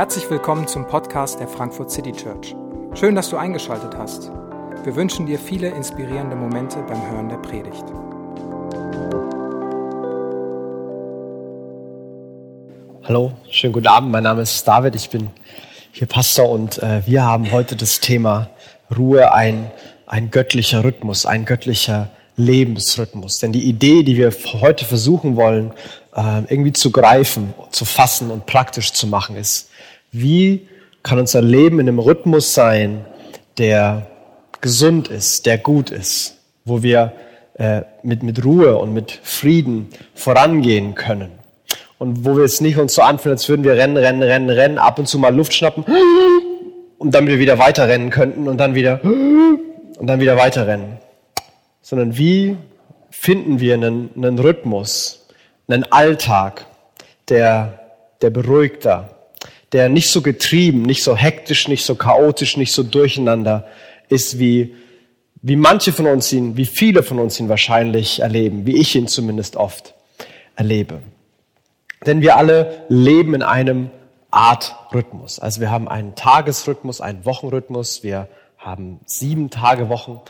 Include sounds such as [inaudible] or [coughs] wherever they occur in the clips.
Herzlich willkommen zum Podcast der Frankfurt City Church. Schön, dass du eingeschaltet hast. Wir wünschen dir viele inspirierende Momente beim Hören der Predigt. Hallo, schönen guten Abend. Mein Name ist David. Ich bin hier Pastor und äh, wir haben heute das Thema Ruhe, ein, ein göttlicher Rhythmus, ein göttlicher Lebensrhythmus. Denn die Idee, die wir heute versuchen wollen, äh, irgendwie zu greifen, zu fassen und praktisch zu machen, ist, wie kann unser Leben in einem Rhythmus sein, der gesund ist, der gut ist, wo wir äh, mit, mit Ruhe und mit Frieden vorangehen können. Und wo wir es nicht uns so anfühlen, als würden wir rennen, rennen, rennen, rennen, ab und zu mal Luft schnappen und damit wir wieder weiterrennen könnten und dann wieder und dann wieder weiterrennen sondern wie finden wir einen, einen Rhythmus, einen Alltag, der, der beruhigter, der nicht so getrieben, nicht so hektisch, nicht so chaotisch, nicht so durcheinander ist, wie, wie manche von uns ihn, wie viele von uns ihn wahrscheinlich erleben, wie ich ihn zumindest oft erlebe. Denn wir alle leben in einem Art Rhythmus. Also wir haben einen Tagesrhythmus, einen Wochenrhythmus, wir haben sieben Tage Wochen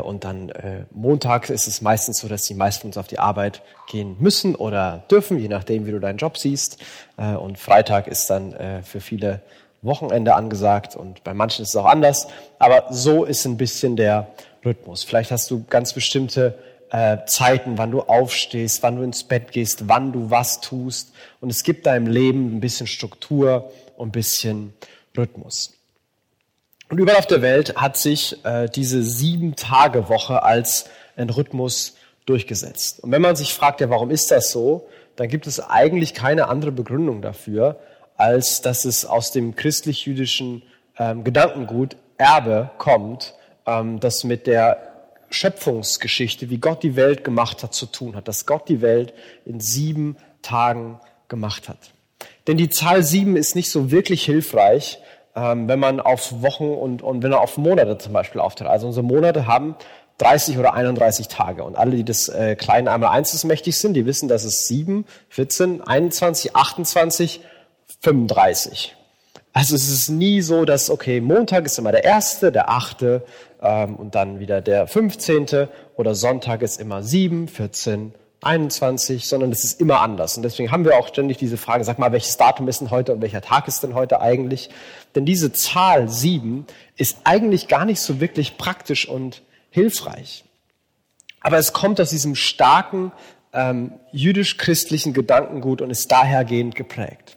und dann äh, montags ist es meistens so, dass die meisten uns auf die Arbeit gehen müssen oder dürfen, je nachdem, wie du deinen Job siehst. Äh, und Freitag ist dann äh, für viele Wochenende angesagt und bei manchen ist es auch anders. Aber so ist ein bisschen der Rhythmus. Vielleicht hast du ganz bestimmte äh, Zeiten, wann du aufstehst, wann du ins Bett gehst, wann du was tust. Und es gibt deinem Leben ein bisschen Struktur und ein bisschen Rhythmus. Und überall auf der Welt hat sich äh, diese Sieben-Tage-Woche als ein Rhythmus durchgesetzt. Und wenn man sich fragt, ja, warum ist das so, dann gibt es eigentlich keine andere Begründung dafür, als dass es aus dem christlich-jüdischen ähm, Gedankengut Erbe kommt, ähm, das mit der Schöpfungsgeschichte, wie Gott die Welt gemacht hat, zu tun hat, dass Gott die Welt in sieben Tagen gemacht hat. Denn die Zahl sieben ist nicht so wirklich hilfreich, ähm, wenn man auf Wochen und, und wenn er auf Monate zum Beispiel aufteilt. Also unsere Monate haben 30 oder 31 Tage. Und alle, die des äh, kleinen einmal eins mächtig sind, die wissen, dass es 7, 14, 21, 28, 35. Also es ist nie so, dass, okay, Montag ist immer der erste, der achte ähm, und dann wieder der 15. oder Sonntag ist immer 7, 14, 21, sondern es ist immer anders. Und deswegen haben wir auch ständig diese Frage, sag mal, welches Datum ist denn heute und welcher Tag ist denn heute eigentlich? Denn diese Zahl sieben ist eigentlich gar nicht so wirklich praktisch und hilfreich. Aber es kommt aus diesem starken ähm, jüdisch-christlichen Gedankengut und ist dahergehend geprägt.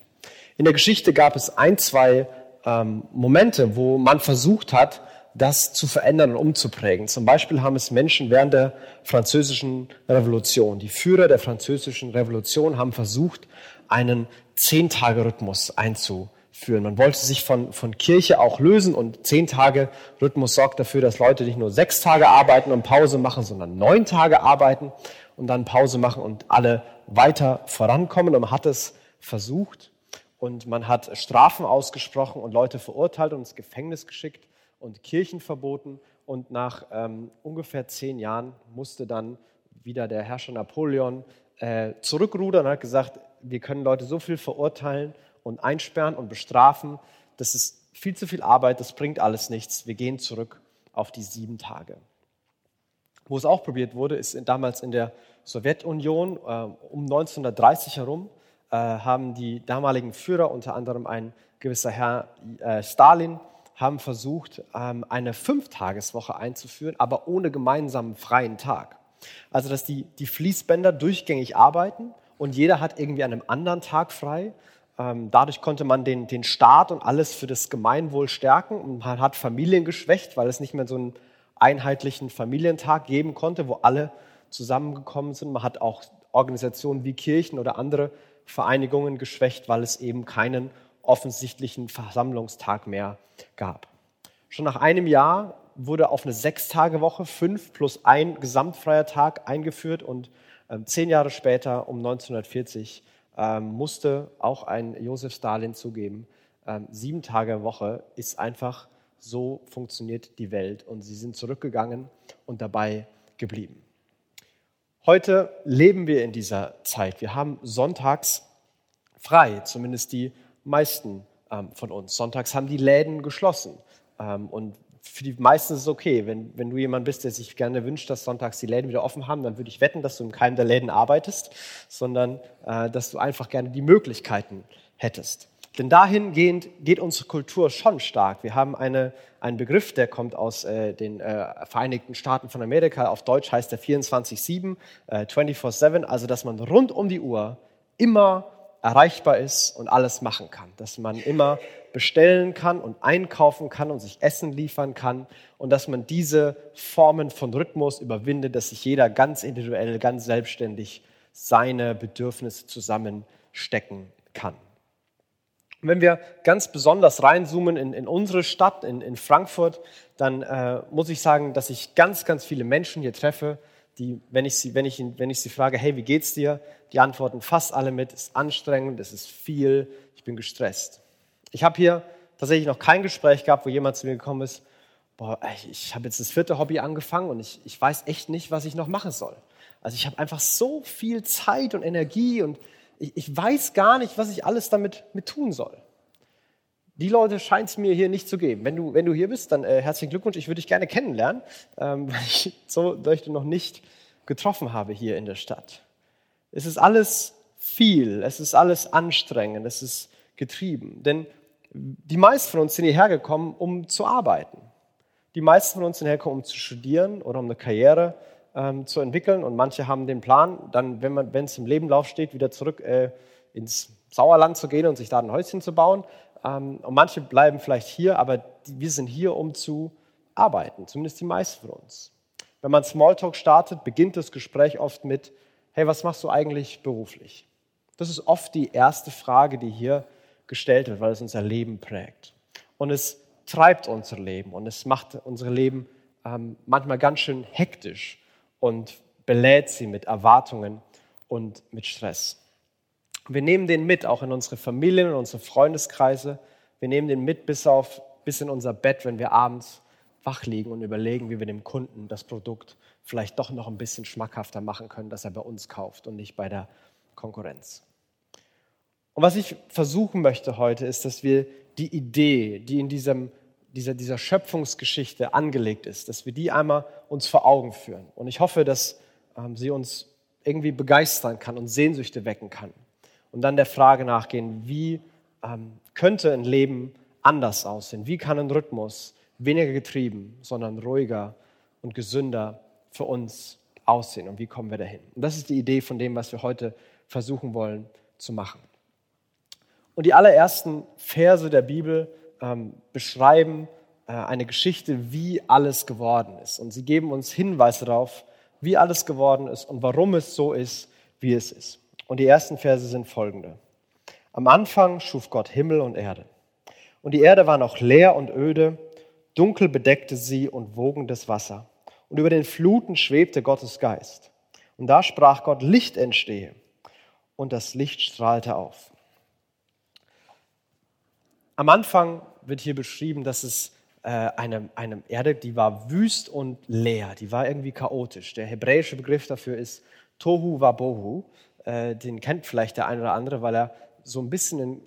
In der Geschichte gab es ein, zwei ähm, Momente, wo man versucht hat, das zu verändern und umzuprägen. Zum Beispiel haben es Menschen während der französischen Revolution, die Führer der französischen Revolution haben versucht, einen Zehn-Tage-Rhythmus einzuführen. Man wollte sich von, von Kirche auch lösen und Zehn-Tage-Rhythmus sorgt dafür, dass Leute nicht nur sechs Tage arbeiten und Pause machen, sondern neun Tage arbeiten und dann Pause machen und alle weiter vorankommen. Und man hat es versucht und man hat Strafen ausgesprochen und Leute verurteilt und ins Gefängnis geschickt und Kirchen verboten. Und nach ähm, ungefähr zehn Jahren musste dann wieder der Herrscher Napoleon äh, zurückrudern und hat gesagt, wir können Leute so viel verurteilen und einsperren und bestrafen. Das ist viel zu viel Arbeit, das bringt alles nichts. Wir gehen zurück auf die sieben Tage. Wo es auch probiert wurde, ist damals in der Sowjetunion äh, um 1930 herum, äh, haben die damaligen Führer, unter anderem ein gewisser Herr äh, Stalin, haben versucht, ähm, eine Fünftageswoche einzuführen, aber ohne gemeinsamen freien Tag. Also, dass die, die Fließbänder durchgängig arbeiten und jeder hat irgendwie an einem anderen Tag frei. Ähm, dadurch konnte man den, den Staat und alles für das Gemeinwohl stärken und man hat Familien geschwächt, weil es nicht mehr so einen einheitlichen Familientag geben konnte, wo alle zusammengekommen sind. Man hat auch Organisationen wie Kirchen oder andere Vereinigungen geschwächt, weil es eben keinen offensichtlichen Versammlungstag mehr gab. Schon nach einem Jahr wurde auf eine Sechstagewoche fünf plus ein gesamtfreier Tag eingeführt und ähm, zehn Jahre später, um 1940, ähm, musste auch ein Josef Stalin zugeben, ähm, sieben Tage Woche ist einfach so funktioniert die Welt und sie sind zurückgegangen und dabei geblieben. Heute leben wir in dieser Zeit. Wir haben sonntags frei, zumindest die meisten ähm, von uns. Sonntags haben die Läden geschlossen. Ähm, und für die meisten ist es okay. Wenn, wenn du jemand bist, der sich gerne wünscht, dass sonntags die Läden wieder offen haben, dann würde ich wetten, dass du in keinem der Läden arbeitest, sondern äh, dass du einfach gerne die Möglichkeiten hättest. Denn dahingehend geht unsere Kultur schon stark. Wir haben eine, einen Begriff, der kommt aus äh, den äh, Vereinigten Staaten von Amerika. Auf Deutsch heißt der 24-7, äh, 24-7, also dass man rund um die Uhr immer erreichbar ist und alles machen kann. Dass man immer bestellen kann und einkaufen kann und sich Essen liefern kann und dass man diese Formen von Rhythmus überwindet, dass sich jeder ganz individuell, ganz selbstständig seine Bedürfnisse zusammenstecken kann. Und wenn wir ganz besonders reinzoomen in, in unsere Stadt, in, in Frankfurt, dann äh, muss ich sagen, dass ich ganz, ganz viele Menschen hier treffe, die, wenn ich, sie, wenn, ich, wenn ich sie frage, hey, wie geht's dir? Die antworten fast alle mit, es ist anstrengend, es ist viel, ich bin gestresst. Ich habe hier tatsächlich noch kein Gespräch gehabt, wo jemand zu mir gekommen ist, boah, ich habe jetzt das vierte Hobby angefangen und ich, ich weiß echt nicht, was ich noch machen soll. Also ich habe einfach so viel Zeit und Energie und ich, ich weiß gar nicht, was ich alles damit mit tun soll. Die Leute scheint es mir hier nicht zu geben. Wenn du, wenn du hier bist, dann äh, herzlichen Glückwunsch. Ich würde dich gerne kennenlernen, ähm, [laughs] weil ich so Leute noch nicht getroffen habe hier in der Stadt. Es ist alles viel, es ist alles anstrengend, es ist getrieben. Denn die meisten von uns sind hierher gekommen, um zu arbeiten. Die meisten von uns sind hergekommen, um zu studieren oder um eine Karriere ähm, zu entwickeln. Und manche haben den Plan, dann, wenn es im Lebenlauf steht, wieder zurück äh, ins Sauerland zu gehen und sich da ein Häuschen zu bauen. Ähm, und manche bleiben vielleicht hier, aber wir sind hier, um zu arbeiten, zumindest die meisten von uns. Wenn man Smalltalk startet, beginnt das Gespräch oft mit, hey, was machst du eigentlich beruflich? Das ist oft die erste Frage, die hier gestellt wird, weil es unser Leben prägt. Und es treibt unser Leben und es macht unser Leben ähm, manchmal ganz schön hektisch und belädt sie mit Erwartungen und mit Stress. Wir nehmen den mit, auch in unsere Familien, in unsere Freundeskreise. Wir nehmen den mit bis, auf, bis in unser Bett, wenn wir abends wach liegen und überlegen, wie wir dem Kunden das Produkt vielleicht doch noch ein bisschen schmackhafter machen können, dass er bei uns kauft und nicht bei der Konkurrenz. Und was ich versuchen möchte heute, ist, dass wir die Idee, die in diesem dieser, dieser Schöpfungsgeschichte angelegt ist, dass wir die einmal uns vor Augen führen. Und ich hoffe, dass ähm, sie uns irgendwie begeistern kann und Sehnsüchte wecken kann. Und dann der Frage nachgehen, wie ähm, könnte ein Leben anders aussehen? Wie kann ein Rhythmus weniger getrieben, sondern ruhiger und gesünder für uns aussehen? Und wie kommen wir dahin? Und das ist die Idee von dem, was wir heute versuchen wollen zu machen. Und die allerersten Verse der Bibel ähm, beschreiben äh, eine Geschichte, wie alles geworden ist. Und sie geben uns Hinweise darauf, wie alles geworden ist und warum es so ist, wie es ist. Und die ersten Verse sind folgende. Am Anfang schuf Gott Himmel und Erde. Und die Erde war noch leer und öde, dunkel bedeckte sie und wogendes Wasser. Und über den Fluten schwebte Gottes Geist. Und da sprach Gott, Licht entstehe. Und das Licht strahlte auf. Am Anfang wird hier beschrieben, dass es äh, eine, eine Erde, die war wüst und leer, die war irgendwie chaotisch. Der hebräische Begriff dafür ist Tohu Wabohu. Äh, den kennt vielleicht der eine oder andere, weil er so ein bisschen ein,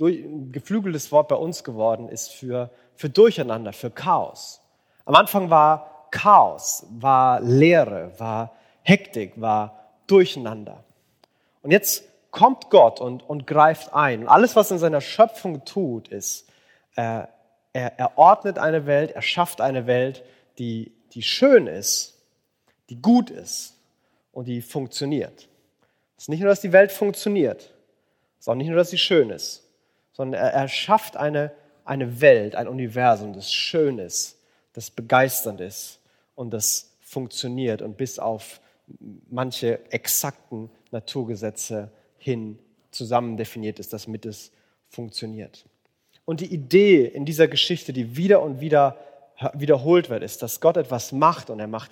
ein geflügeltes Wort bei uns geworden ist für, für Durcheinander, für Chaos. Am Anfang war Chaos, war Leere, war Hektik, war Durcheinander. Und jetzt kommt Gott und, und greift ein. Und alles, was in seiner Schöpfung tut, ist, äh, er, er ordnet eine Welt, er schafft eine Welt, die, die schön ist, die gut ist und die funktioniert. Es ist nicht nur, dass die Welt funktioniert, es ist auch nicht nur, dass sie schön ist, sondern er, er schafft eine, eine Welt, ein Universum, das schön ist, das begeisternd ist und das funktioniert und bis auf manche exakten Naturgesetze hin zusammen definiert ist, damit es funktioniert. Und die Idee in dieser Geschichte, die wieder und wieder wiederholt wird, ist, dass Gott etwas macht und er macht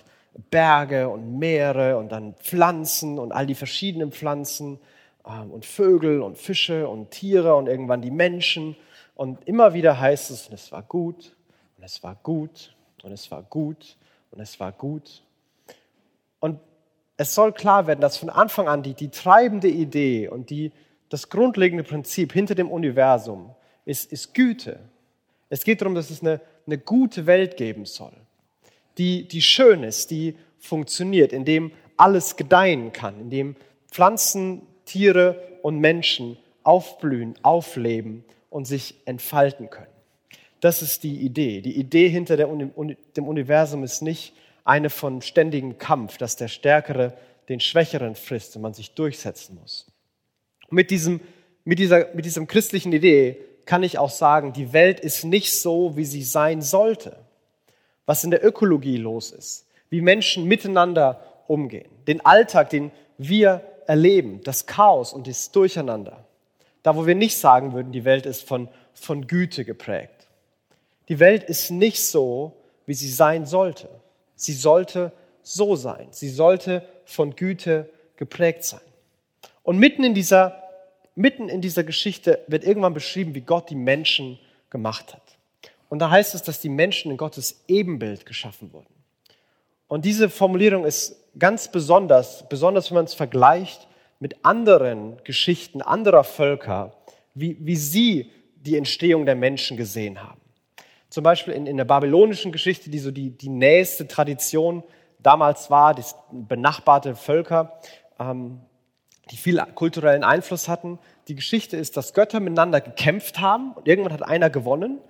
Berge und Meere und dann Pflanzen und all die verschiedenen Pflanzen ähm, und Vögel und Fische und Tiere und irgendwann die Menschen. Und immer wieder heißt es, und es war gut und es war gut und es war gut und es war gut. Und es soll klar werden, dass von Anfang an die, die treibende Idee und die, das grundlegende Prinzip hinter dem Universum ist, ist Güte. Es geht darum, dass es eine, eine gute Welt geben soll, die, die schön ist, die funktioniert, in dem alles gedeihen kann, in dem Pflanzen, Tiere und Menschen aufblühen, aufleben und sich entfalten können. Das ist die Idee. Die Idee hinter dem Universum ist nicht eine von ständigem Kampf, dass der Stärkere den Schwächeren frisst und man sich durchsetzen muss. mit, diesem, mit, dieser, mit diesem christlichen Idee kann ich auch sagen, die Welt ist nicht so, wie sie sein sollte. Was in der Ökologie los ist, wie Menschen miteinander umgehen, den Alltag, den wir erleben, das Chaos und das Durcheinander. Da, wo wir nicht sagen würden, die Welt ist von, von Güte geprägt. Die Welt ist nicht so, wie sie sein sollte. Sie sollte so sein. Sie sollte von Güte geprägt sein. Und mitten in dieser, mitten in dieser Geschichte wird irgendwann beschrieben, wie Gott die Menschen gemacht hat. Und da heißt es, dass die Menschen in Gottes Ebenbild geschaffen wurden. Und diese Formulierung ist ganz besonders, besonders wenn man es vergleicht mit anderen Geschichten anderer Völker, wie, wie sie die Entstehung der Menschen gesehen haben. Zum Beispiel in, in der babylonischen Geschichte, die so die, die nächste Tradition damals war, die benachbarte Völker, ähm, die viel kulturellen Einfluss hatten. Die Geschichte ist, dass Götter miteinander gekämpft haben und irgendwann hat einer gewonnen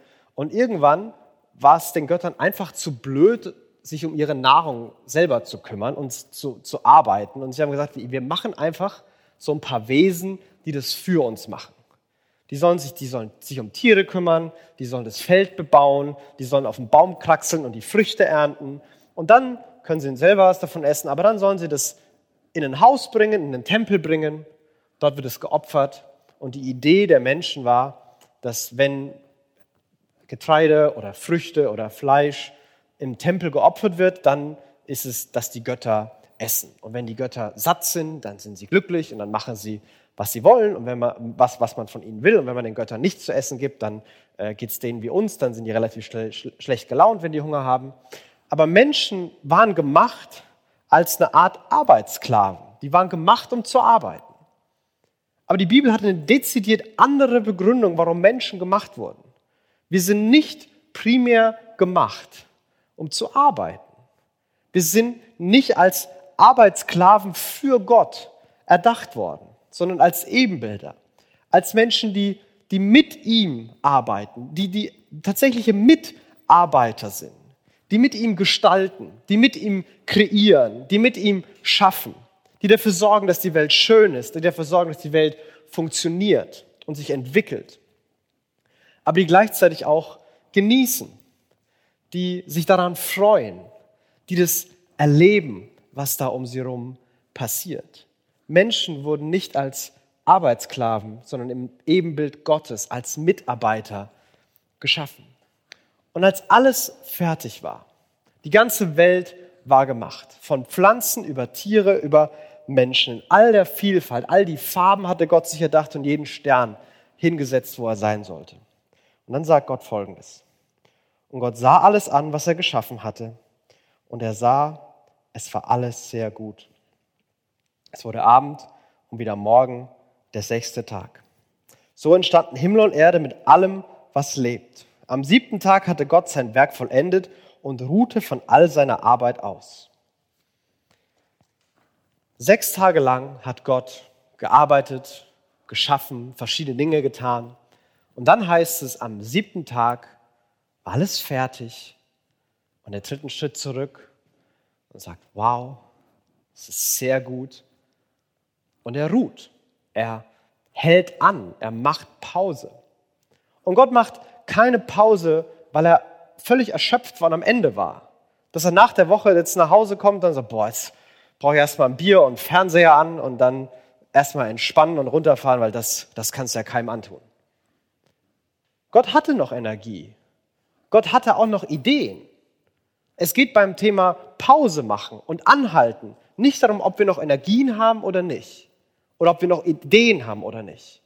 und irgendwann war es den Göttern einfach zu blöd, sich um ihre Nahrung selber zu kümmern und zu, zu arbeiten. Und sie haben gesagt, wir machen einfach so ein paar Wesen, die das für uns machen. Die sollen sich, die sollen sich um Tiere kümmern, die sollen das Feld bebauen, die sollen auf den Baum kraxeln und die Früchte ernten. Und dann können sie selber was davon essen, aber dann sollen sie das in ein Haus bringen, in einen Tempel bringen. Dort wird es geopfert. Und die Idee der Menschen war, dass wenn Getreide oder Früchte oder Fleisch im Tempel geopfert wird, dann ist es, dass die Götter essen. Und wenn die Götter satt sind, dann sind sie glücklich und dann machen sie, was sie wollen und wenn man, was, was man von ihnen will. Und wenn man den Göttern nichts zu essen gibt, dann äh, geht es denen wie uns, dann sind die relativ schle schlecht gelaunt, wenn die Hunger haben. Aber Menschen waren gemacht als eine Art Arbeitssklaven. Die waren gemacht, um zu arbeiten. Aber die Bibel hat eine dezidiert andere Begründung, warum Menschen gemacht wurden. Wir sind nicht primär gemacht, um zu arbeiten. Wir sind nicht als Arbeitssklaven für Gott erdacht worden, sondern als Ebenbilder, als Menschen, die, die mit ihm arbeiten, die die tatsächliche Mitarbeiter sind die mit ihm gestalten, die mit ihm kreieren, die mit ihm schaffen, die dafür sorgen, dass die Welt schön ist, die dafür sorgen, dass die Welt funktioniert und sich entwickelt, aber die gleichzeitig auch genießen, die sich daran freuen, die das erleben, was da um sie herum passiert. Menschen wurden nicht als Arbeitssklaven, sondern im Ebenbild Gottes als Mitarbeiter geschaffen. Und als alles fertig war, die ganze Welt war gemacht, von Pflanzen über Tiere, über Menschen, in all der Vielfalt, all die Farben hatte Gott sich erdacht und jeden Stern hingesetzt, wo er sein sollte. Und dann sagt Gott Folgendes. Und Gott sah alles an, was er geschaffen hatte, und er sah, es war alles sehr gut. Es wurde Abend und wieder Morgen, der sechste Tag. So entstanden Himmel und Erde mit allem, was lebt. Am siebten Tag hatte Gott sein Werk vollendet und ruhte von all seiner Arbeit aus. Sechs Tage lang hat Gott gearbeitet, geschaffen, verschiedene Dinge getan. Und dann heißt es, am siebten Tag alles fertig. Und er tritt einen Schritt zurück und sagt, wow, es ist sehr gut. Und er ruht. Er hält an. Er macht Pause. Und Gott macht keine Pause, weil er völlig erschöpft war und am Ende war. Dass er nach der Woche jetzt nach Hause kommt und sagt, boah, jetzt brauche ich erstmal ein Bier und Fernseher an und dann erstmal entspannen und runterfahren, weil das, das kannst du ja keinem antun. Gott hatte noch Energie. Gott hatte auch noch Ideen. Es geht beim Thema Pause machen und anhalten nicht darum, ob wir noch Energien haben oder nicht. Oder ob wir noch Ideen haben oder nicht.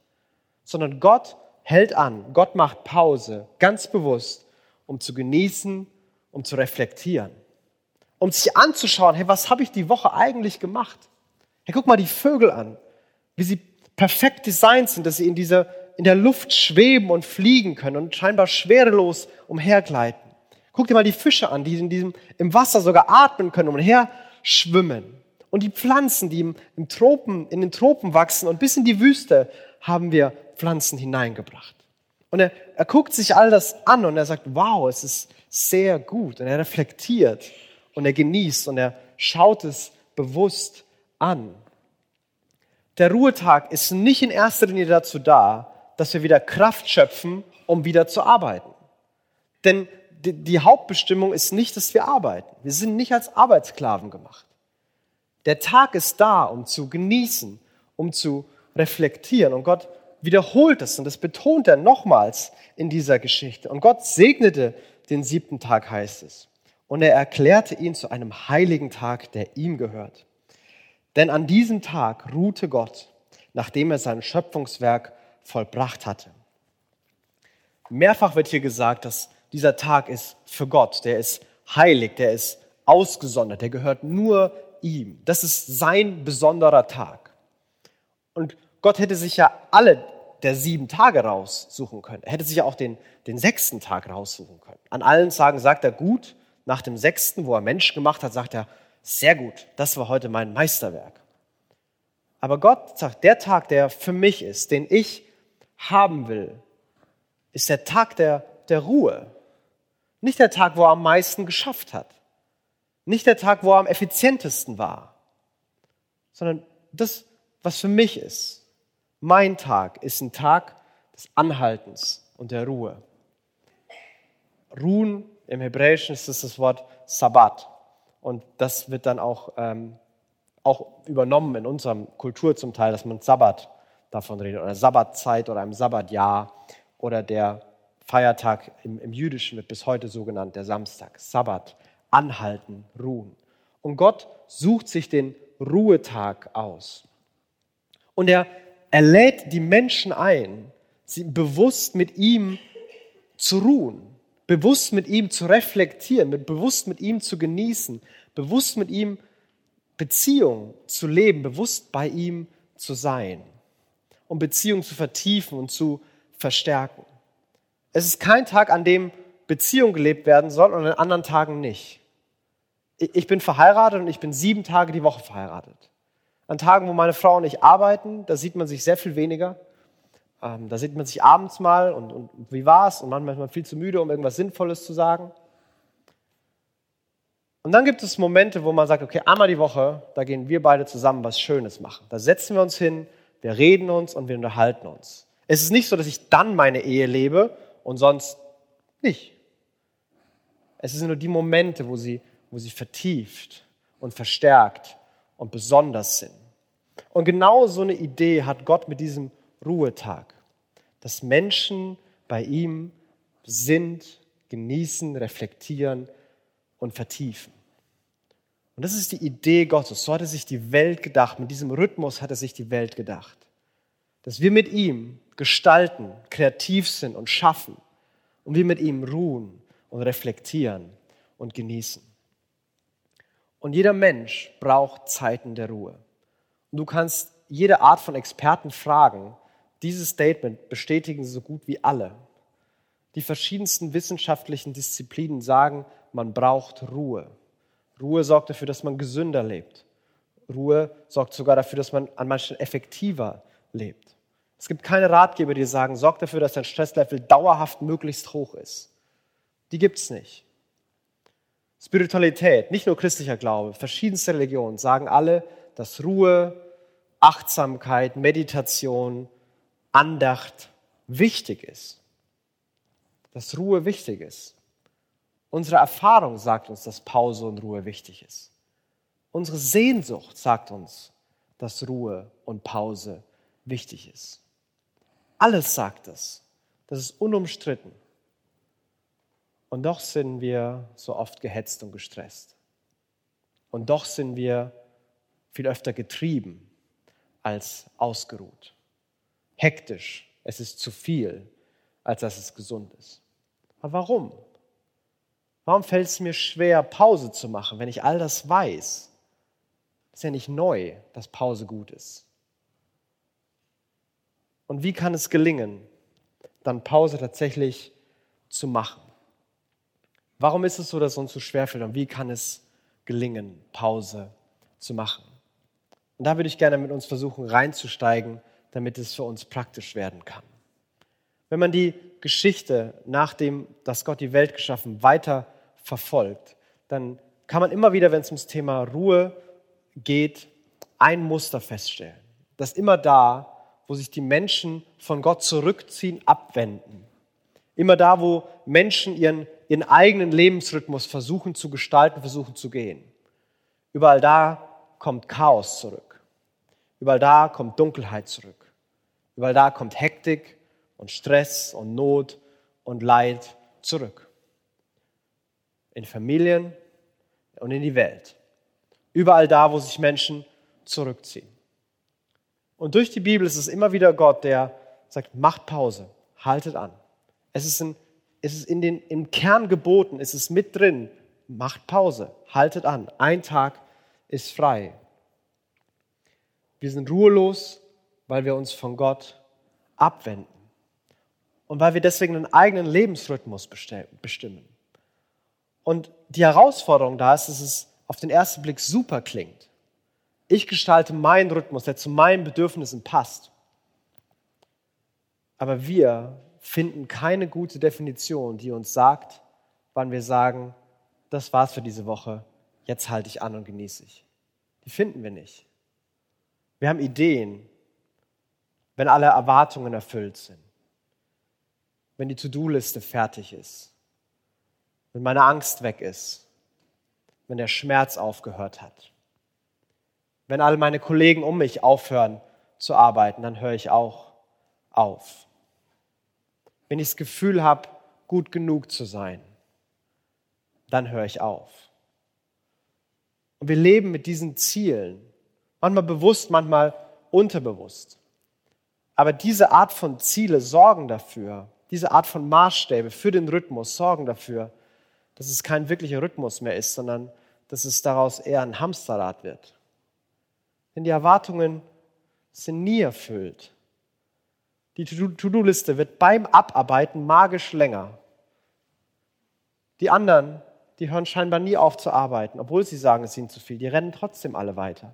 Sondern Gott hält an, Gott macht Pause, ganz bewusst, um zu genießen, um zu reflektieren, um sich anzuschauen, hey, was habe ich die Woche eigentlich gemacht? Hey, guck mal die Vögel an, wie sie perfekt designt sind, dass sie in dieser, in der Luft schweben und fliegen können und scheinbar schwerelos umhergleiten. Guck dir mal die Fische an, die in diesem, im Wasser sogar atmen können und umher schwimmen. Und die Pflanzen, die im, im Tropen, in den Tropen wachsen und bis in die Wüste haben wir Pflanzen hineingebracht. Und er, er guckt sich all das an und er sagt, wow, es ist sehr gut. Und er reflektiert und er genießt und er schaut es bewusst an. Der Ruhetag ist nicht in erster Linie dazu da, dass wir wieder Kraft schöpfen, um wieder zu arbeiten. Denn die Hauptbestimmung ist nicht, dass wir arbeiten. Wir sind nicht als Arbeitssklaven gemacht. Der Tag ist da, um zu genießen, um zu reflektieren. Und Gott wiederholt es und das betont er nochmals in dieser Geschichte. Und Gott segnete den siebten Tag, heißt es. Und er erklärte ihn zu einem heiligen Tag, der ihm gehört. Denn an diesem Tag ruhte Gott, nachdem er sein Schöpfungswerk vollbracht hatte. Mehrfach wird hier gesagt, dass dieser Tag ist für Gott, der ist heilig, der ist ausgesondert, der gehört nur ihm. Das ist sein besonderer Tag. Und Gott hätte sich ja alle der sieben Tage raussuchen können. Er hätte sich ja auch den, den sechsten Tag raussuchen können. An allen Tagen sagt er gut, nach dem sechsten, wo er Mensch gemacht hat, sagt er, sehr gut, das war heute mein Meisterwerk. Aber Gott sagt, der Tag, der für mich ist, den ich haben will, ist der Tag der, der Ruhe. Nicht der Tag, wo er am meisten geschafft hat. Nicht der Tag, wo er am effizientesten war. Sondern das, was für mich ist. Mein Tag ist ein Tag des Anhaltens und der Ruhe. Ruhen im Hebräischen ist das, das Wort Sabbat. Und das wird dann auch, ähm, auch übernommen in unserer Kultur zum Teil, dass man Sabbat davon redet oder Sabbatzeit oder einem Sabbatjahr oder der Feiertag im, im Jüdischen wird bis heute so genannt, der Samstag, Sabbat, anhalten, ruhen. Und Gott sucht sich den Ruhetag aus. Und er, er lädt die Menschen ein, sie bewusst mit ihm zu ruhen bewusst mit ihm zu reflektieren, mit, bewusst mit ihm zu genießen, bewusst mit ihm Beziehung zu leben, bewusst bei ihm zu sein, um Beziehung zu vertiefen und zu verstärken. Es ist kein Tag, an dem Beziehung gelebt werden soll und an anderen Tagen nicht. Ich bin verheiratet und ich bin sieben Tage die Woche verheiratet. An Tagen, wo meine Frau und ich arbeiten, da sieht man sich sehr viel weniger. Ähm, da sieht man sich abends mal und, und wie war's? Und manchmal ist man viel zu müde, um irgendwas Sinnvolles zu sagen. Und dann gibt es Momente, wo man sagt, okay, einmal die Woche, da gehen wir beide zusammen was Schönes machen. Da setzen wir uns hin, wir reden uns und wir unterhalten uns. Es ist nicht so, dass ich dann meine Ehe lebe und sonst nicht. Es sind nur die Momente, wo sie, wo sie vertieft und verstärkt und besonders sind. Und genau so eine Idee hat Gott mit diesem Ruhetag dass Menschen bei ihm sind, genießen, reflektieren und vertiefen. Und das ist die Idee Gottes. So hat er sich die Welt gedacht. Mit diesem Rhythmus hat er sich die Welt gedacht. Dass wir mit ihm gestalten, kreativ sind und schaffen. Und wir mit ihm ruhen und reflektieren und genießen. Und jeder Mensch braucht Zeiten der Ruhe. Und du kannst jede Art von Experten fragen, dieses Statement bestätigen so gut wie alle. Die verschiedensten wissenschaftlichen Disziplinen sagen, man braucht Ruhe. Ruhe sorgt dafür, dass man gesünder lebt. Ruhe sorgt sogar dafür, dass man an manchen effektiver lebt. Es gibt keine Ratgeber, die sagen, sorgt dafür, dass dein Stresslevel dauerhaft möglichst hoch ist. Die gibt es nicht. Spiritualität, nicht nur christlicher Glaube, verschiedenste Religionen sagen alle, dass Ruhe, Achtsamkeit, Meditation, Andacht wichtig ist, dass Ruhe wichtig ist. Unsere Erfahrung sagt uns, dass Pause und Ruhe wichtig ist. Unsere Sehnsucht sagt uns, dass Ruhe und Pause wichtig ist. Alles sagt es. Das ist unumstritten. Und doch sind wir so oft gehetzt und gestresst. Und doch sind wir viel öfter getrieben als ausgeruht hektisch, es ist zu viel, als dass es gesund ist. Aber warum? Warum fällt es mir schwer, Pause zu machen, wenn ich all das weiß? Ist ja nicht neu, dass Pause gut ist. Und wie kann es gelingen, dann Pause tatsächlich zu machen? Warum ist es so, dass es uns so schwerfällt und wie kann es gelingen, Pause zu machen? Und da würde ich gerne mit uns versuchen reinzusteigen, damit es für uns praktisch werden kann. Wenn man die Geschichte, nachdem dass Gott die Welt geschaffen, weiter verfolgt, dann kann man immer wieder, wenn es ums Thema Ruhe geht, ein Muster feststellen. Dass immer da, wo sich die Menschen von Gott zurückziehen, abwenden. Immer da, wo Menschen ihren, ihren eigenen Lebensrhythmus versuchen zu gestalten, versuchen zu gehen. Überall da kommt Chaos zurück. Überall da kommt Dunkelheit zurück. Überall da kommt Hektik und Stress und Not und Leid zurück. In Familien und in die Welt. Überall da, wo sich Menschen zurückziehen. Und durch die Bibel ist es immer wieder Gott, der sagt, macht Pause, haltet an. Es ist, in, es ist in den, im Kern geboten, es ist mit drin, macht Pause, haltet an. Ein Tag ist frei. Wir sind ruhelos, weil wir uns von Gott abwenden und weil wir deswegen einen eigenen Lebensrhythmus bestimmen. Und die Herausforderung da ist, dass es auf den ersten Blick super klingt. Ich gestalte meinen Rhythmus, der zu meinen Bedürfnissen passt. Aber wir finden keine gute Definition, die uns sagt, wann wir sagen, das war's für diese Woche, jetzt halte ich an und genieße ich. Die finden wir nicht. Wir haben Ideen, wenn alle Erwartungen erfüllt sind, wenn die To-Do-Liste fertig ist, wenn meine Angst weg ist, wenn der Schmerz aufgehört hat. Wenn alle meine Kollegen um mich aufhören zu arbeiten, dann höre ich auch auf. Wenn ich das Gefühl habe, gut genug zu sein, dann höre ich auf. Und wir leben mit diesen Zielen, manchmal bewusst, manchmal unterbewusst. Aber diese Art von Ziele sorgen dafür, diese Art von Maßstäbe für den Rhythmus sorgen dafür, dass es kein wirklicher Rhythmus mehr ist, sondern dass es daraus eher ein Hamsterrad wird. Denn die Erwartungen sind nie erfüllt. Die To-Do-Liste wird beim Abarbeiten magisch länger. Die anderen, die hören scheinbar nie auf zu arbeiten, obwohl sie sagen, es ist ihnen zu viel. Die rennen trotzdem alle weiter.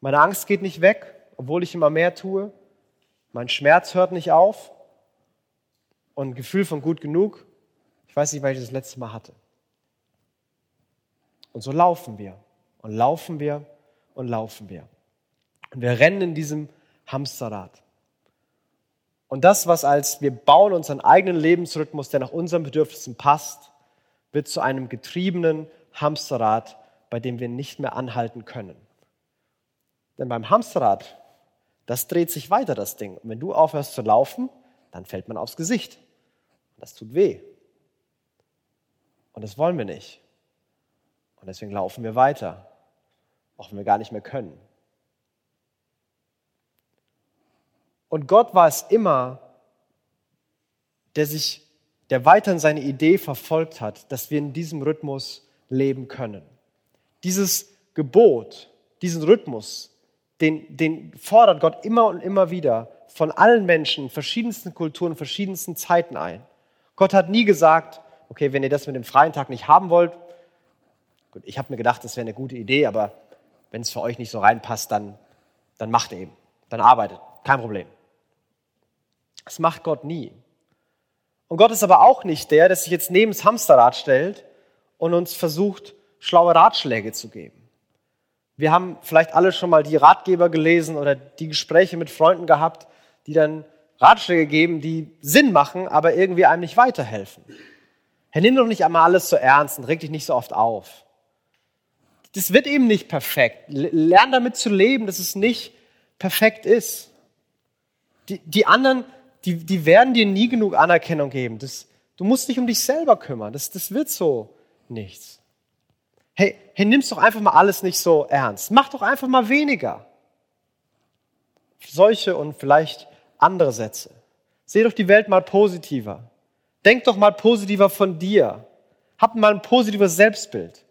Meine Angst geht nicht weg, obwohl ich immer mehr tue. Mein Schmerz hört nicht auf. Und ein Gefühl von gut genug, ich weiß nicht, weil ich das letzte Mal hatte. Und so laufen wir und laufen wir und laufen wir. Und wir rennen in diesem Hamsterrad. Und das, was als wir bauen unseren eigenen Lebensrhythmus, der nach unseren Bedürfnissen passt, wird zu einem getriebenen Hamsterrad, bei dem wir nicht mehr anhalten können. Denn beim Hamsterrad, das dreht sich weiter, das Ding. Und wenn du aufhörst zu laufen, dann fällt man aufs Gesicht. Das tut weh. Und das wollen wir nicht. Und deswegen laufen wir weiter, auch wenn wir gar nicht mehr können. Und Gott war es immer, der sich, der weiterhin seine Idee verfolgt hat, dass wir in diesem Rhythmus leben können. Dieses Gebot, diesen Rhythmus, den, den fordert Gott immer und immer wieder von allen Menschen, verschiedensten Kulturen, verschiedensten Zeiten ein. Gott hat nie gesagt, okay, wenn ihr das mit dem freien Tag nicht haben wollt, gut, ich habe mir gedacht, das wäre eine gute Idee, aber wenn es für euch nicht so reinpasst, dann, dann macht eben, dann arbeitet, kein Problem. Das macht Gott nie. Und Gott ist aber auch nicht der, der sich jetzt neben das Hamsterrad stellt und uns versucht, schlaue Ratschläge zu geben. Wir haben vielleicht alle schon mal die Ratgeber gelesen oder die Gespräche mit Freunden gehabt, die dann Ratschläge geben, die Sinn machen, aber irgendwie einem nicht weiterhelfen. Herr, nimm doch nicht einmal alles so ernst und reg dich nicht so oft auf. Das wird eben nicht perfekt. Lern damit zu leben, dass es nicht perfekt ist. Die, die anderen, die, die werden dir nie genug Anerkennung geben. Das, du musst dich um dich selber kümmern. Das, das wird so nichts. Hey, hey, nimm's doch einfach mal alles nicht so ernst. Mach doch einfach mal weniger. Solche und vielleicht andere Sätze. Seh doch die Welt mal positiver. Denk doch mal positiver von dir. Hab mal ein positives Selbstbild.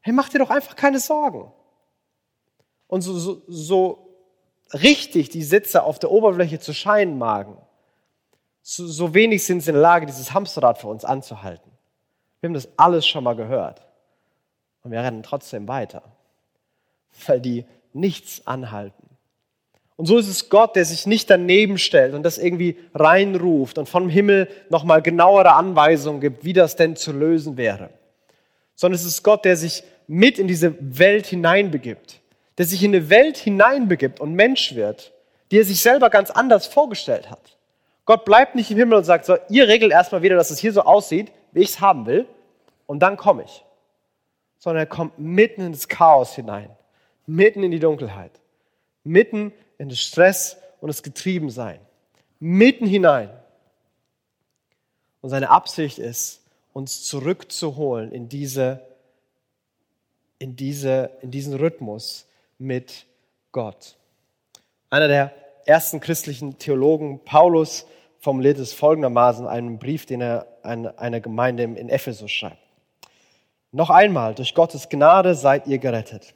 Hey, mach dir doch einfach keine Sorgen. Und so, so, so richtig die Sitze auf der Oberfläche zu scheinen magen, so, so wenig sind sie in der Lage, dieses Hamsterrad für uns anzuhalten. Wir haben das alles schon mal gehört. Und wir rennen trotzdem weiter, weil die nichts anhalten. Und so ist es Gott, der sich nicht daneben stellt und das irgendwie reinruft und vom Himmel nochmal genauere Anweisungen gibt, wie das denn zu lösen wäre. Sondern es ist Gott, der sich mit in diese Welt hineinbegibt, der sich in eine Welt hineinbegibt und Mensch wird, die er sich selber ganz anders vorgestellt hat. Gott bleibt nicht im Himmel und sagt so, ihr regelt erstmal wieder, dass es hier so aussieht, wie ich es haben will, und dann komme ich. Sondern er kommt mitten ins Chaos hinein, mitten in die Dunkelheit, mitten in den Stress und das Getriebensein. Mitten hinein. Und seine Absicht ist, uns zurückzuholen in, diese, in, diese, in diesen Rhythmus mit Gott. Einer der ersten christlichen Theologen, Paulus, formuliert es folgendermaßen in einem Brief, den er an eine Gemeinde in Ephesus schreibt. Noch einmal, durch Gottes Gnade seid ihr gerettet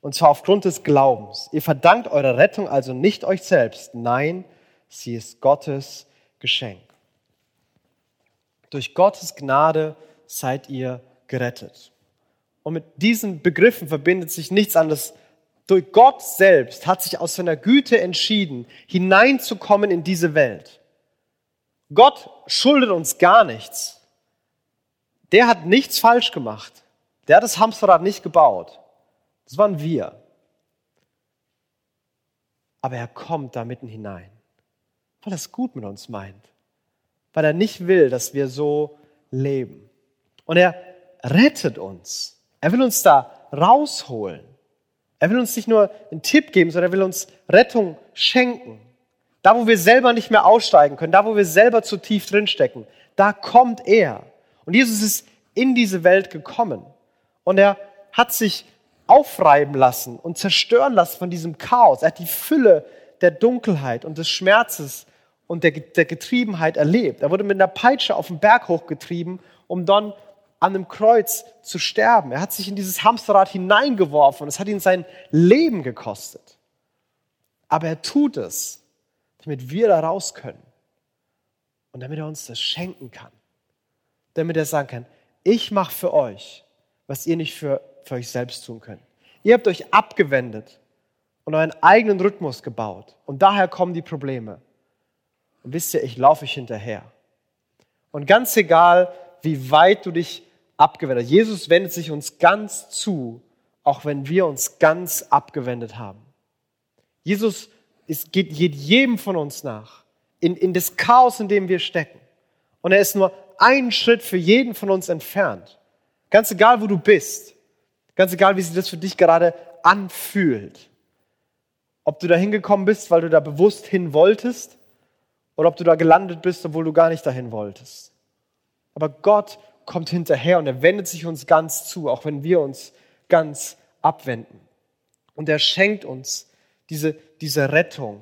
und zwar aufgrund des Glaubens. Ihr verdankt eure Rettung also nicht euch selbst. Nein, sie ist Gottes Geschenk. Durch Gottes Gnade seid ihr gerettet. Und mit diesen Begriffen verbindet sich nichts anderes. Durch Gott selbst hat sich aus seiner Güte entschieden, hineinzukommen in diese Welt. Gott schuldet uns gar nichts. Der hat nichts falsch gemacht. Der hat das Hamsterrad nicht gebaut. Das waren wir. Aber er kommt da mitten hinein, weil er es gut mit uns meint, weil er nicht will, dass wir so leben. Und er rettet uns. Er will uns da rausholen. Er will uns nicht nur einen Tipp geben, sondern er will uns Rettung schenken. Da, wo wir selber nicht mehr aussteigen können, da, wo wir selber zu tief drinstecken, da kommt er. Und Jesus ist in diese Welt gekommen. Und er hat sich aufreiben lassen und zerstören lassen von diesem Chaos. Er hat die Fülle der Dunkelheit und des Schmerzes und der, der Getriebenheit erlebt. Er wurde mit einer Peitsche auf den Berg hochgetrieben, um dann an einem Kreuz zu sterben. Er hat sich in dieses Hamsterrad hineingeworfen und es hat ihn sein Leben gekostet. Aber er tut es, damit wir da raus können und damit er uns das schenken kann. Damit er sagen kann, ich mache für euch, was ihr nicht für für euch selbst tun könnt. Ihr habt euch abgewendet und euren eigenen Rhythmus gebaut. Und daher kommen die Probleme. Und wisst ihr, ich laufe euch hinterher. Und ganz egal, wie weit du dich abgewendet hast, Jesus wendet sich uns ganz zu, auch wenn wir uns ganz abgewendet haben. Jesus ist, geht, geht jedem von uns nach, in, in das Chaos, in dem wir stecken. Und er ist nur einen Schritt für jeden von uns entfernt. Ganz egal, wo du bist. Ganz egal, wie sich das für dich gerade anfühlt. Ob du da hingekommen bist, weil du da bewusst hin wolltest, oder ob du da gelandet bist, obwohl du gar nicht dahin wolltest. Aber Gott kommt hinterher und er wendet sich uns ganz zu, auch wenn wir uns ganz abwenden. Und er schenkt uns diese, diese Rettung.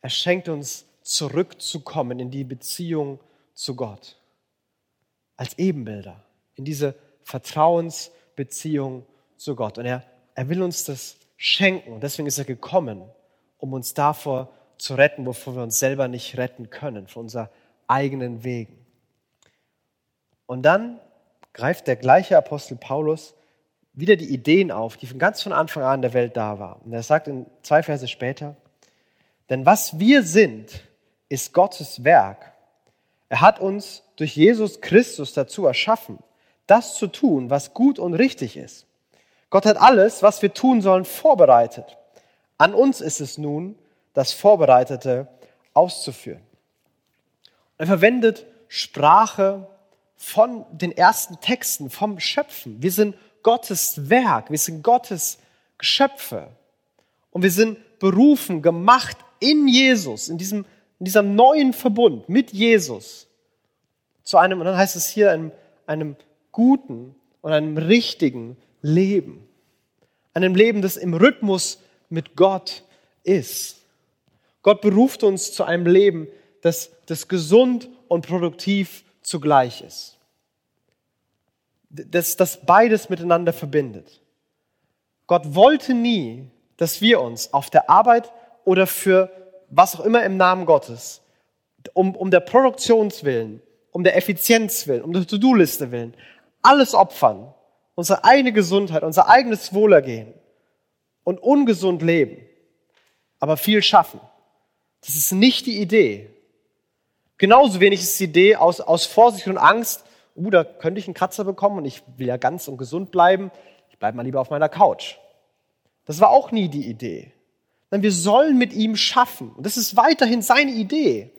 Er schenkt uns zurückzukommen in die Beziehung zu Gott. Als Ebenbilder, in diese Vertrauens- Beziehung zu Gott. Und er, er will uns das schenken. Und deswegen ist er gekommen, um uns davor zu retten, wovor wir uns selber nicht retten können, von unseren eigenen Wegen. Und dann greift der gleiche Apostel Paulus wieder die Ideen auf, die von ganz von Anfang an der Welt da waren. Und er sagt in zwei Verse später, denn was wir sind, ist Gottes Werk. Er hat uns durch Jesus Christus dazu erschaffen, das zu tun, was gut und richtig ist. Gott hat alles, was wir tun sollen, vorbereitet. An uns ist es nun, das Vorbereitete auszuführen. Er verwendet Sprache von den ersten Texten, vom Schöpfen. Wir sind Gottes Werk, wir sind Gottes Geschöpfe. Und wir sind berufen, gemacht in Jesus, in diesem, in diesem neuen Verbund mit Jesus. Zu einem, und dann heißt es hier, einem, einem guten und einem richtigen Leben. Einem Leben, das im Rhythmus mit Gott ist. Gott beruft uns zu einem Leben, das, das gesund und produktiv zugleich ist. Das, das beides miteinander verbindet. Gott wollte nie, dass wir uns auf der Arbeit oder für was auch immer im Namen Gottes, um, um der Produktionswillen, um der Effizienz willen, um der To-Do-Liste willen, alles opfern, unsere eigene Gesundheit, unser eigenes Wohlergehen und ungesund leben, aber viel schaffen. Das ist nicht die Idee. Genauso wenig ist die Idee aus, aus Vorsicht und Angst, uh, da könnte ich einen Kratzer bekommen und ich will ja ganz und gesund bleiben, ich bleibe mal lieber auf meiner Couch. Das war auch nie die Idee. Denn wir sollen mit ihm schaffen. Und das ist weiterhin seine Idee.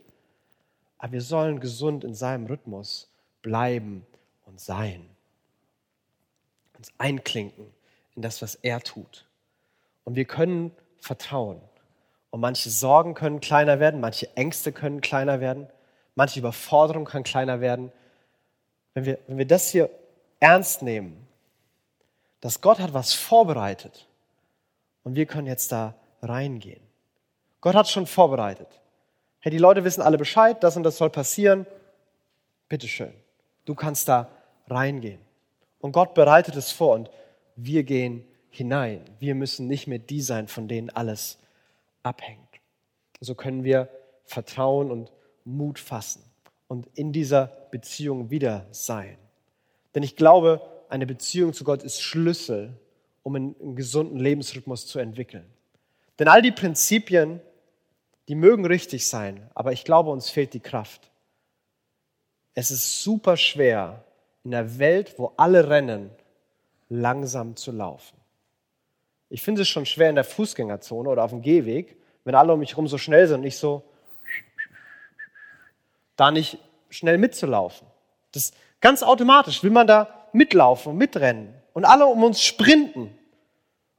Aber wir sollen gesund in seinem Rhythmus bleiben und sein. Uns einklinken in das, was er tut. Und wir können vertrauen. Und manche Sorgen können kleiner werden, manche Ängste können kleiner werden, manche Überforderung kann kleiner werden. Wenn wir, wenn wir das hier ernst nehmen, dass Gott hat was vorbereitet und wir können jetzt da reingehen. Gott hat schon vorbereitet. Hey, die Leute wissen alle Bescheid, das und das soll passieren. Bitteschön, du kannst da reingehen. Und Gott bereitet es vor und wir gehen hinein. Wir müssen nicht mehr die sein, von denen alles abhängt. So können wir Vertrauen und Mut fassen und in dieser Beziehung wieder sein. Denn ich glaube, eine Beziehung zu Gott ist Schlüssel, um einen, gesunden Lebensrhythmus zu entwickeln. Denn all die Prinzipien, die mögen richtig sein, aber ich glaube, uns fehlt die Kraft. Es ist super schwer, in einer Welt, wo alle rennen, langsam zu laufen. Ich finde es schon schwer in der Fußgängerzone oder auf dem Gehweg, wenn alle um mich herum so schnell sind und ich so, da nicht schnell mitzulaufen. Das ganz automatisch will man da mitlaufen und mitrennen und alle um uns sprinten.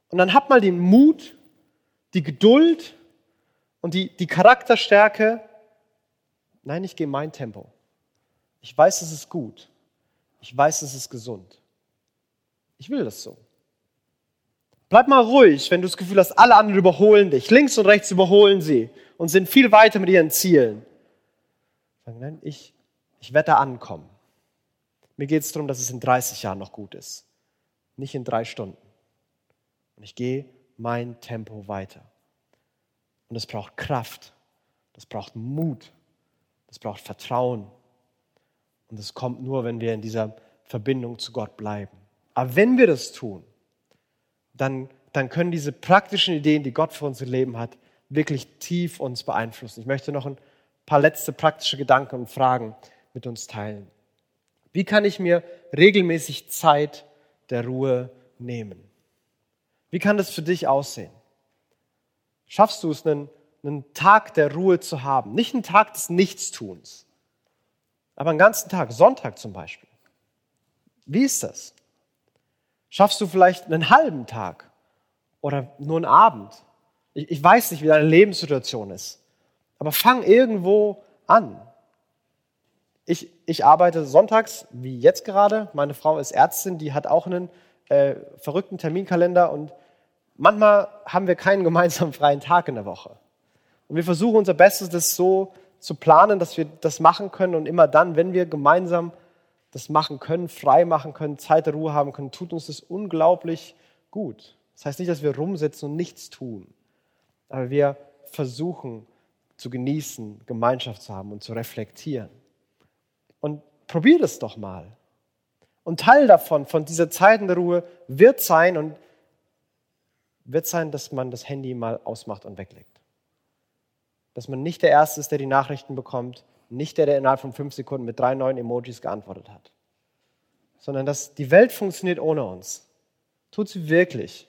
Und dann hat mal den Mut, die Geduld und die, die Charakterstärke. Nein, ich gehe mein Tempo. Ich weiß, es ist gut. Ich weiß, es ist gesund. Ich will das so. Bleib mal ruhig, wenn du das Gefühl hast, alle anderen überholen dich. Links und rechts überholen sie und sind viel weiter mit ihren Zielen. Nein, ich, ich werde da ankommen. Mir geht es darum, dass es in 30 Jahren noch gut ist, nicht in drei Stunden. Und ich gehe mein Tempo weiter. Und es braucht Kraft, das braucht Mut, das braucht Vertrauen. Und es kommt nur, wenn wir in dieser Verbindung zu Gott bleiben. Aber wenn wir das tun, dann, dann können diese praktischen Ideen, die Gott für unser Leben hat, wirklich tief uns beeinflussen. Ich möchte noch ein paar letzte praktische Gedanken und Fragen mit uns teilen. Wie kann ich mir regelmäßig Zeit der Ruhe nehmen? Wie kann das für dich aussehen? Schaffst du es, einen, einen Tag der Ruhe zu haben? Nicht einen Tag des Nichtstuns, aber einen ganzen Tag, Sonntag zum Beispiel. Wie ist das? Schaffst du vielleicht einen halben Tag oder nur einen Abend? Ich, ich weiß nicht, wie deine Lebenssituation ist, aber fang irgendwo an. Ich, ich arbeite sonntags, wie jetzt gerade. Meine Frau ist Ärztin, die hat auch einen äh, verrückten Terminkalender und manchmal haben wir keinen [laughs] gemeinsamen freien Tag in der Woche. Und wir versuchen unser Bestes, das so zu planen, dass wir das machen können und immer dann, wenn wir gemeinsam das machen können, frei machen können, Zeit der Ruhe haben können, tut uns das unglaublich gut. Das heißt nicht, dass wir rumsitzen und nichts tun, aber wir versuchen zu genießen, Gemeinschaft zu haben und zu reflektieren. Und probier das doch mal. Und Teil davon, von dieser Zeit in der Ruhe, wird sein und wird sein, dass man das Handy mal ausmacht und weglegt. Dass man nicht der Erste ist, der die Nachrichten bekommt, nicht der, der innerhalb von fünf Sekunden mit drei neuen Emojis geantwortet hat, sondern dass die Welt funktioniert ohne uns. Tut sie wirklich.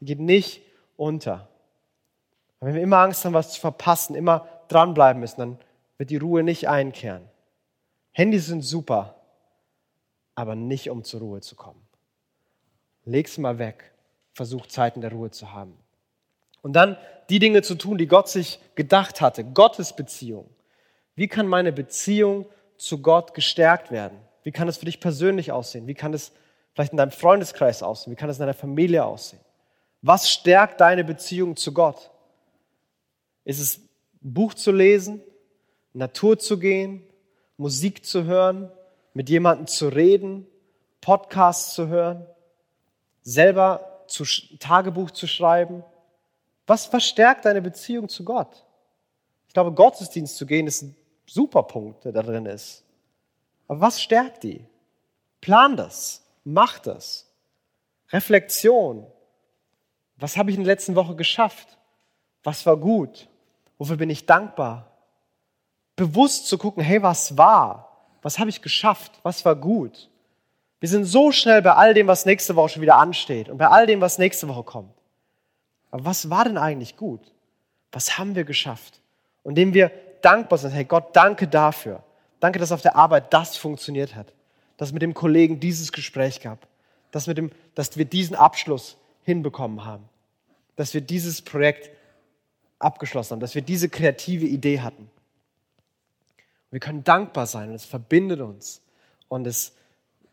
Die geht nicht unter. Aber wenn wir immer Angst haben, was zu verpassen, immer dranbleiben müssen, dann wird die Ruhe nicht einkehren. Handys sind super, aber nicht um zur Ruhe zu kommen. Leg sie mal weg. Versuch Zeiten der Ruhe zu haben. Und dann die Dinge zu tun, die Gott sich gedacht hatte. Gottes Beziehung. Wie kann meine Beziehung zu Gott gestärkt werden? Wie kann es für dich persönlich aussehen? Wie kann es vielleicht in deinem Freundeskreis aussehen? Wie kann es in deiner Familie aussehen? Was stärkt deine Beziehung zu Gott? Ist es ein Buch zu lesen, Natur zu gehen, Musik zu hören, mit jemandem zu reden, Podcasts zu hören, selber zu, Tagebuch zu schreiben, Was verstärkt deine Beziehung zu Gott? Ich glaube, Gottesdienst zu gehen ist ein super Punkt, der da drin ist. Aber was stärkt die? Plan das, mach das. Reflexion. Was habe ich in der letzten Woche geschafft? Was war gut? Wofür bin ich dankbar? Bewusst zu gucken, hey, was war? Was habe ich geschafft? Was war gut? Wir sind so schnell bei all dem, was nächste Woche schon wieder ansteht und bei all dem, was nächste Woche kommt. Aber was war denn eigentlich gut? Was haben wir geschafft? Und indem wir dankbar sind, hey Gott, danke dafür. Danke, dass auf der Arbeit das funktioniert hat. Dass mit dem Kollegen dieses Gespräch gab. Dass, mit dem, dass wir diesen Abschluss hinbekommen haben. Dass wir dieses Projekt abgeschlossen haben. Dass wir diese kreative Idee hatten. Wir können dankbar sein und es verbindet uns und es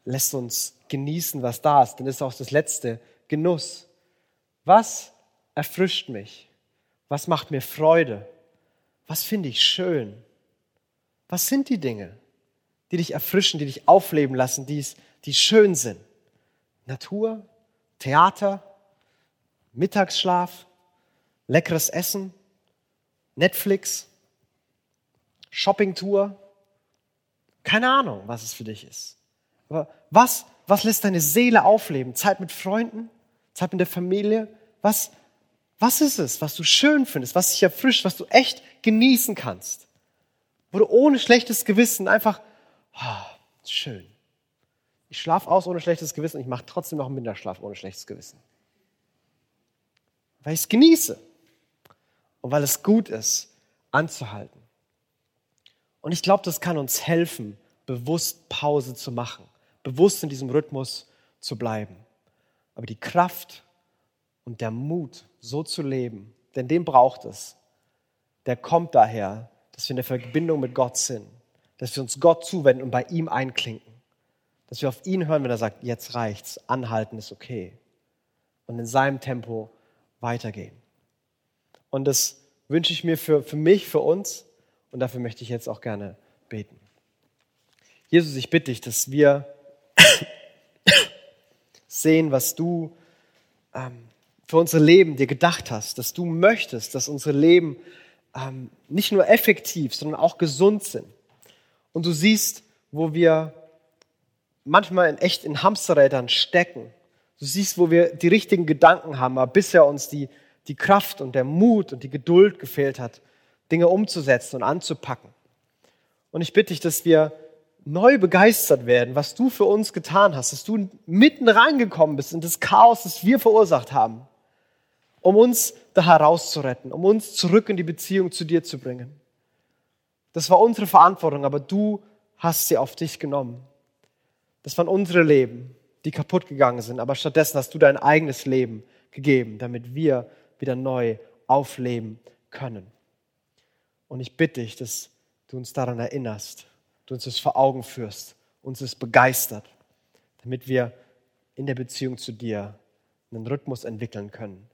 lässt uns genießen, was da ist. Denn es ist auch das letzte Genuss. Was erfrischt mich? Was macht mir Freude? Was finde ich schön? Was sind die Dinge, die dich erfrischen, die dich aufleben lassen, die, die schön sind? Natur, Theater, Mittagsschlaf, leckeres Essen, Netflix, Shoppingtour. Keine Ahnung, was es für dich ist. Aber was, was lässt deine Seele aufleben? Zeit mit Freunden? Zeit mit der Familie? Was, was ist es, was du schön findest, was dich erfrischt, was du echt genießen kannst? Wo du ohne schlechtes Gewissen einfach, oh, schön. Ich schlafe aus ohne schlechtes Gewissen und ich mache trotzdem noch einen Minderschlaf ohne schlechtes Gewissen. Weil ich es genieße und weil es gut ist, anzuhalten. Und ich glaube, das kann uns helfen, bewusst Pause zu machen, bewusst in diesem Rhythmus zu bleiben. Aber die Kraft und der Mut, so zu leben, denn den braucht es, der kommt daher, dass wir in der Verbindung mit Gott sind, dass wir uns Gott zuwenden und bei ihm einklinken, dass wir auf ihn hören, wenn er sagt, jetzt reicht's, anhalten ist okay und in seinem Tempo weitergehen. Und das wünsche ich mir für, für mich, für uns, und dafür möchte ich jetzt auch gerne beten. Jesus, ich bitte dich, dass wir [coughs] sehen, was du ähm, für unser Leben dir gedacht hast, dass du möchtest, dass unsere Leben ähm, nicht nur effektiv, sondern auch gesund sind. Und du siehst, wo wir manchmal in echt in Hamsterrädern stecken. Du siehst, wo wir die richtigen Gedanken haben, aber bisher uns die, die Kraft und der Mut und die Geduld gefehlt hat, Dinge umzusetzen und anzupacken. Und ich bitte dich, dass wir neu begeistert werden, was du für uns getan hast, dass du mitten reingekommen bist in das Chaos, das wir verursacht haben, um uns da herauszuretten, um uns zurück in die Beziehung zu dir zu bringen. Das war unsere Verantwortung, aber du hast sie auf dich genommen. Das waren unsere Leben, die kaputt gegangen sind, aber stattdessen hast du dein eigenes Leben gegeben, damit wir wieder neu aufleben können. Und ich bitte dich, dass du uns daran erinnerst, du uns das vor Augen führst, uns es begeistert, damit wir in der Beziehung zu dir einen Rhythmus entwickeln können,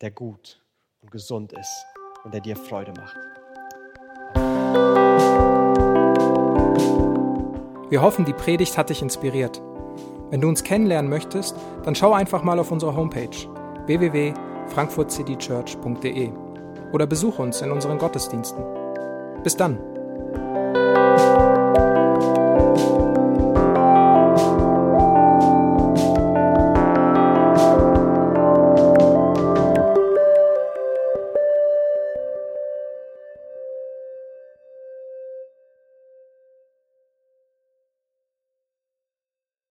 der gut und gesund ist und der dir Freude macht. Wir hoffen, die Predigt hat dich inspiriert. Wenn du uns kennenlernen möchtest, dann schau einfach mal auf unsere Homepage www.frankfurtcitychurch.de oder besuche uns in unseren Gottesdiensten. Bis dann!